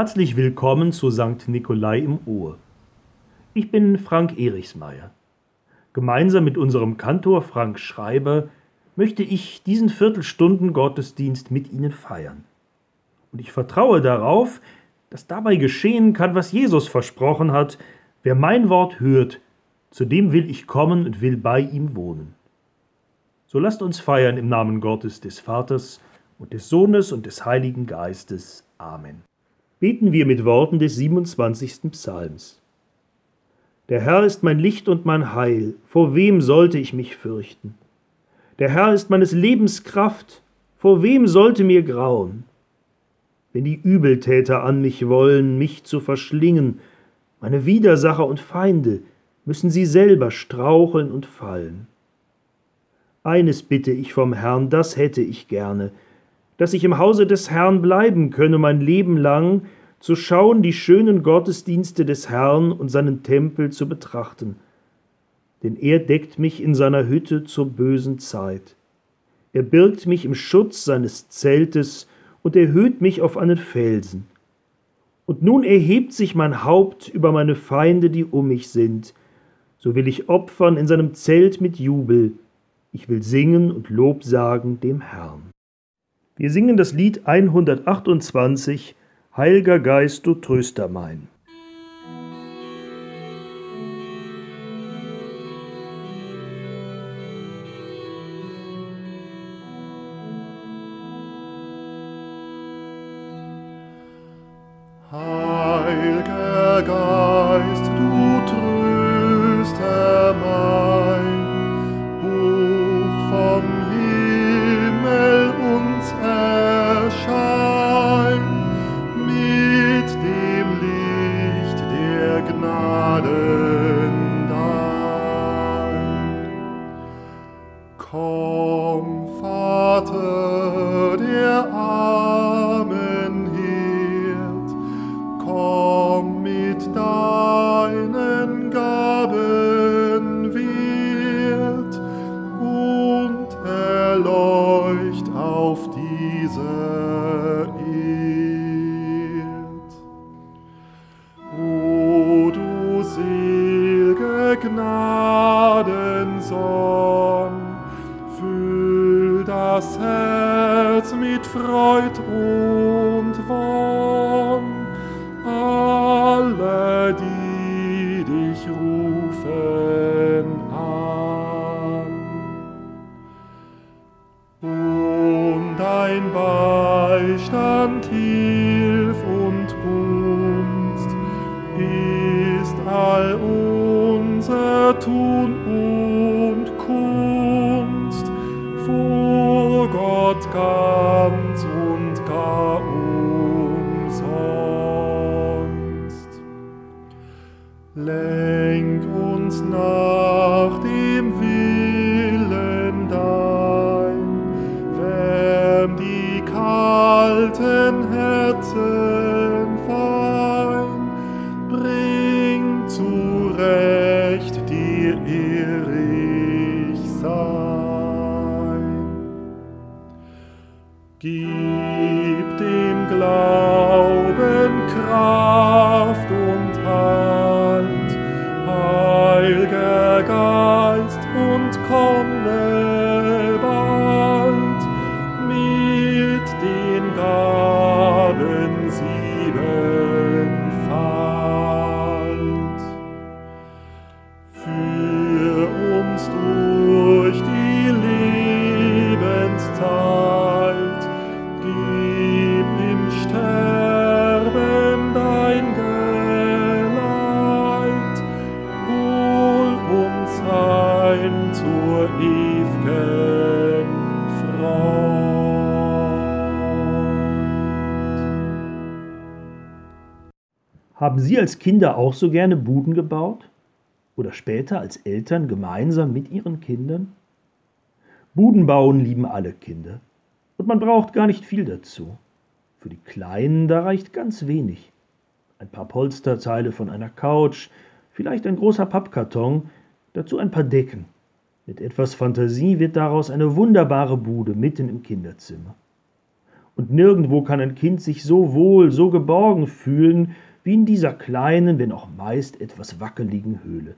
Herzlich willkommen zu St. Nikolai im Ohr. Ich bin Frank Erichsmeier. Gemeinsam mit unserem Kantor Frank Schreiber möchte ich diesen Viertelstunden Gottesdienst mit Ihnen feiern. Und ich vertraue darauf, dass dabei geschehen kann, was Jesus versprochen hat, wer mein Wort hört, zu dem will ich kommen und will bei ihm wohnen. So lasst uns feiern im Namen Gottes des Vaters und des Sohnes und des Heiligen Geistes. Amen. Beten wir mit Worten des 27. Psalms. Der Herr ist mein Licht und mein Heil, vor wem sollte ich mich fürchten? Der Herr ist meines Lebens Kraft, vor wem sollte mir grauen? Wenn die Übeltäter an mich wollen, mich zu verschlingen, meine Widersacher und Feinde, müssen sie selber straucheln und fallen. Eines bitte ich vom Herrn, das hätte ich gerne, dass ich im Hause des Herrn bleiben könne mein Leben lang, zu schauen die schönen Gottesdienste des Herrn und seinen Tempel zu betrachten. Denn er deckt mich in seiner Hütte zur bösen Zeit. Er birgt mich im Schutz seines Zeltes und erhöht mich auf einen Felsen. Und nun erhebt sich mein Haupt über meine Feinde, die um mich sind. So will ich opfern in seinem Zelt mit Jubel, ich will singen und Lob sagen dem Herrn. Wir singen das Lied 128, Heilger Geist, du Tröster mein. Heilger Tun und Kunst vor Gott ganz und gar umsonst. Lenk uns nach dem Willen dein, wärm die kalten Herzen fein, irrig sein. Gib dem Glauben Kraft und Halt, Heiliger Geist, und komme bald mit den Gaben sie. Haben Sie als Kinder auch so gerne Buden gebaut? Oder später als Eltern gemeinsam mit Ihren Kindern? Buden bauen lieben alle Kinder. Und man braucht gar nicht viel dazu. Für die Kleinen, da reicht ganz wenig. Ein paar Polsterteile von einer Couch, vielleicht ein großer Pappkarton, dazu ein paar Decken. Mit etwas Fantasie wird daraus eine wunderbare Bude mitten im Kinderzimmer. Und nirgendwo kann ein Kind sich so wohl, so geborgen fühlen, wie in dieser kleinen, wenn auch meist etwas wackeligen Höhle.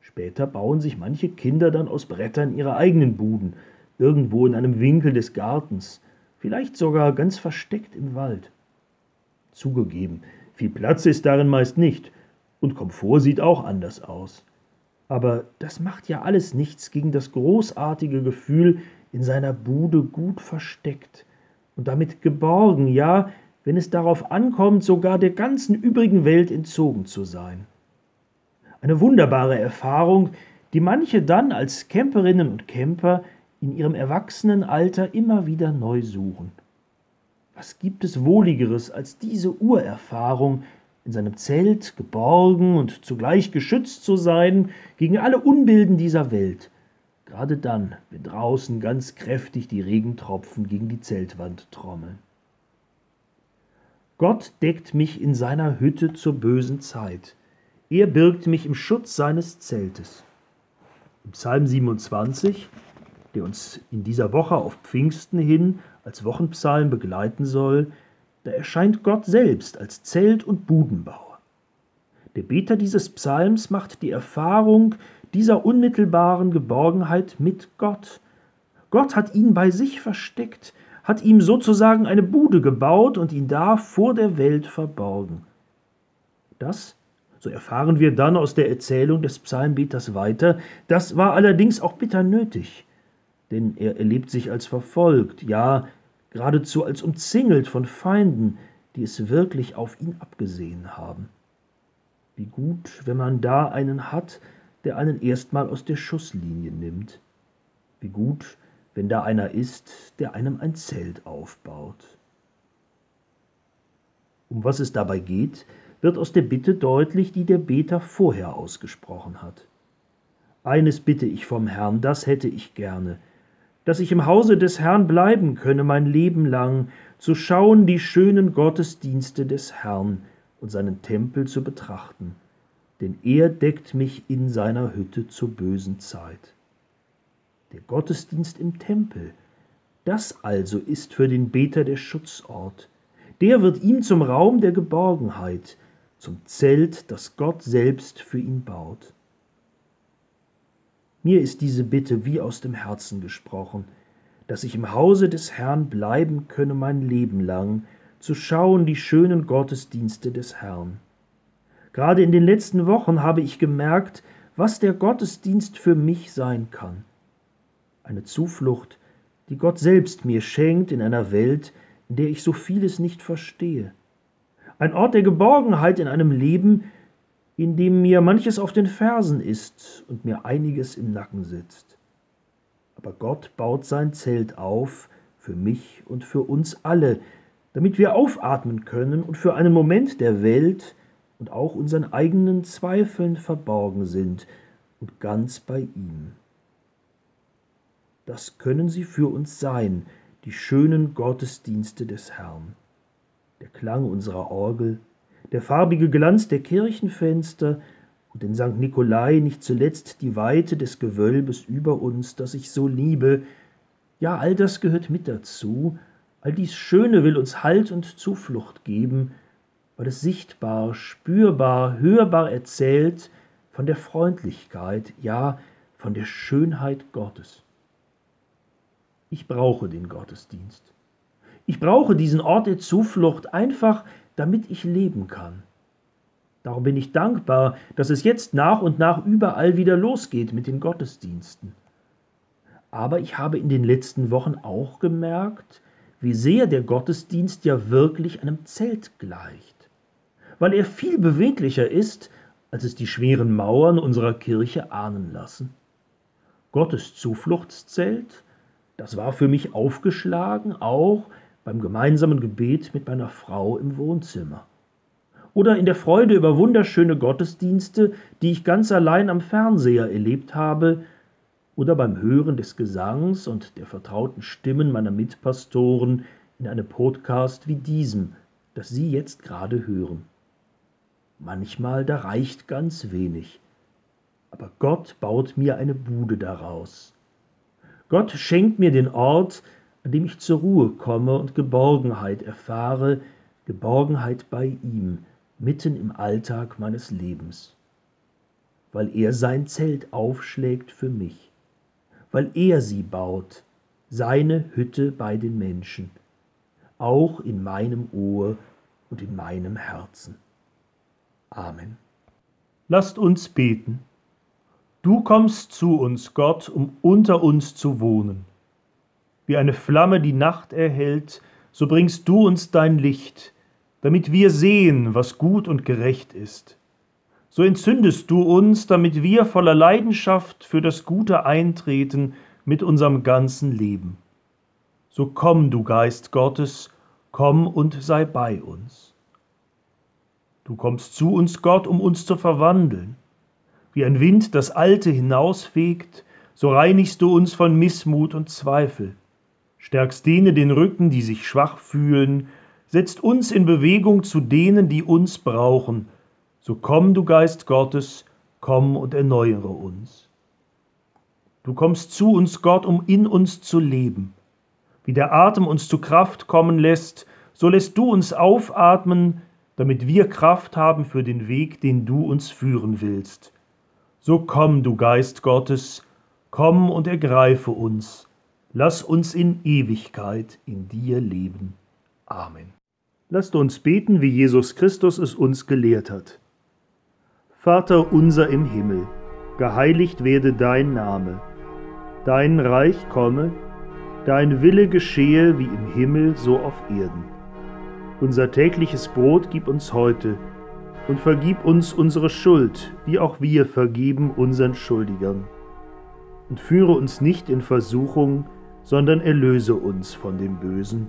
Später bauen sich manche Kinder dann aus Brettern ihre eigenen Buden, irgendwo in einem Winkel des Gartens, vielleicht sogar ganz versteckt im Wald. Zugegeben, viel Platz ist darin meist nicht, und Komfort sieht auch anders aus. Aber das macht ja alles nichts gegen das großartige Gefühl, in seiner Bude gut versteckt und damit geborgen, ja, wenn es darauf ankommt, sogar der ganzen übrigen Welt entzogen zu sein. Eine wunderbare Erfahrung, die manche dann als Camperinnen und Camper in ihrem Erwachsenenalter immer wieder neu suchen. Was gibt es Wohligeres als diese Urerfahrung, in seinem Zelt geborgen und zugleich geschützt zu sein gegen alle Unbilden dieser Welt, gerade dann, wenn draußen ganz kräftig die Regentropfen gegen die Zeltwand trommeln. Gott deckt mich in seiner Hütte zur bösen Zeit. Er birgt mich im Schutz seines Zeltes. Im Psalm 27 der uns in dieser Woche auf Pfingsten hin als Wochenpsalm begleiten soll, da erscheint Gott selbst als Zelt- und Budenbauer. Der Beter dieses Psalms macht die Erfahrung dieser unmittelbaren Geborgenheit mit Gott. Gott hat ihn bei sich versteckt, hat ihm sozusagen eine Bude gebaut und ihn da vor der Welt verborgen. Das, so erfahren wir dann aus der Erzählung des Psalmbeters weiter, das war allerdings auch bitter nötig denn er erlebt sich als verfolgt, ja geradezu als umzingelt von Feinden, die es wirklich auf ihn abgesehen haben. Wie gut, wenn man da einen hat, der einen erstmal aus der Schusslinie nimmt. Wie gut, wenn da einer ist, der einem ein Zelt aufbaut. Um was es dabei geht, wird aus der Bitte deutlich, die der Beter vorher ausgesprochen hat. Eines bitte ich vom Herrn, das hätte ich gerne, dass ich im Hause des Herrn bleiben könne mein Leben lang, zu schauen die schönen Gottesdienste des Herrn und seinen Tempel zu betrachten, denn er deckt mich in seiner Hütte zur bösen Zeit. Der Gottesdienst im Tempel, das also ist für den Beter der Schutzort, der wird ihm zum Raum der Geborgenheit, zum Zelt, das Gott selbst für ihn baut. Mir ist diese Bitte wie aus dem Herzen gesprochen, dass ich im Hause des Herrn bleiben könne mein Leben lang, zu schauen die schönen Gottesdienste des Herrn. Gerade in den letzten Wochen habe ich gemerkt, was der Gottesdienst für mich sein kann. Eine Zuflucht, die Gott selbst mir schenkt in einer Welt, in der ich so vieles nicht verstehe. Ein Ort der Geborgenheit in einem Leben, in dem mir manches auf den Fersen ist und mir einiges im Nacken sitzt. Aber Gott baut sein Zelt auf für mich und für uns alle, damit wir aufatmen können und für einen Moment der Welt und auch unseren eigenen Zweifeln verborgen sind und ganz bei ihm. Das können sie für uns sein, die schönen Gottesdienste des Herrn. Der Klang unserer Orgel, der farbige Glanz der Kirchenfenster und in St. Nikolai nicht zuletzt die Weite des Gewölbes über uns, das ich so liebe, ja, all das gehört mit dazu, all dies Schöne will uns Halt und Zuflucht geben, weil es sichtbar, spürbar, hörbar erzählt von der Freundlichkeit, ja, von der Schönheit Gottes. Ich brauche den Gottesdienst. Ich brauche diesen Ort der Zuflucht einfach, damit ich leben kann. Darum bin ich dankbar, dass es jetzt nach und nach überall wieder losgeht mit den Gottesdiensten. Aber ich habe in den letzten Wochen auch gemerkt, wie sehr der Gottesdienst ja wirklich einem Zelt gleicht, weil er viel beweglicher ist, als es die schweren Mauern unserer Kirche ahnen lassen. Gottes Zufluchtszelt, das war für mich aufgeschlagen, auch beim gemeinsamen Gebet mit meiner Frau im Wohnzimmer. Oder in der Freude über wunderschöne Gottesdienste, die ich ganz allein am Fernseher erlebt habe, oder beim Hören des Gesangs und der vertrauten Stimmen meiner Mitpastoren in einem Podcast wie diesem, das Sie jetzt gerade hören. Manchmal da reicht ganz wenig, aber Gott baut mir eine Bude daraus. Gott schenkt mir den Ort, an dem ich zur Ruhe komme und Geborgenheit erfahre, Geborgenheit bei ihm, mitten im Alltag meines Lebens, weil er sein Zelt aufschlägt für mich, weil er sie baut, seine Hütte bei den Menschen, auch in meinem Ohr und in meinem Herzen. Amen. Lasst uns beten. Du kommst zu uns, Gott, um unter uns zu wohnen. Wie eine Flamme die Nacht erhält, so bringst du uns dein Licht, damit wir sehen, was gut und gerecht ist. So entzündest du uns, damit wir voller Leidenschaft für das Gute eintreten mit unserem ganzen Leben. So komm, du Geist Gottes, komm und sei bei uns. Du kommst zu uns, Gott, um uns zu verwandeln. Wie ein Wind das Alte hinausfegt, so reinigst du uns von Missmut und Zweifel, stärkst denen den Rücken, die sich schwach fühlen, setzt uns in Bewegung zu denen, die uns brauchen. So komm, du Geist Gottes, komm und erneuere uns. Du kommst zu uns, Gott, um in uns zu leben. Wie der Atem uns zu Kraft kommen lässt, so lässt du uns aufatmen, damit wir Kraft haben für den Weg, den du uns führen willst. So komm, du Geist Gottes, komm und ergreife uns, lass uns in Ewigkeit in dir leben. Amen. Lasst uns beten, wie Jesus Christus es uns gelehrt hat. Vater unser im Himmel, geheiligt werde dein Name, dein Reich komme, dein Wille geschehe wie im Himmel so auf Erden. Unser tägliches Brot gib uns heute und vergib uns unsere Schuld, wie auch wir vergeben unseren Schuldigern. Und führe uns nicht in Versuchung, sondern erlöse uns von dem Bösen.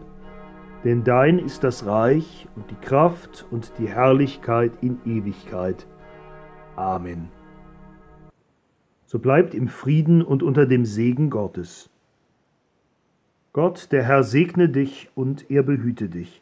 Denn dein ist das Reich und die Kraft und die Herrlichkeit in Ewigkeit. Amen. So bleibt im Frieden und unter dem Segen Gottes. Gott, der Herr segne dich und er behüte dich.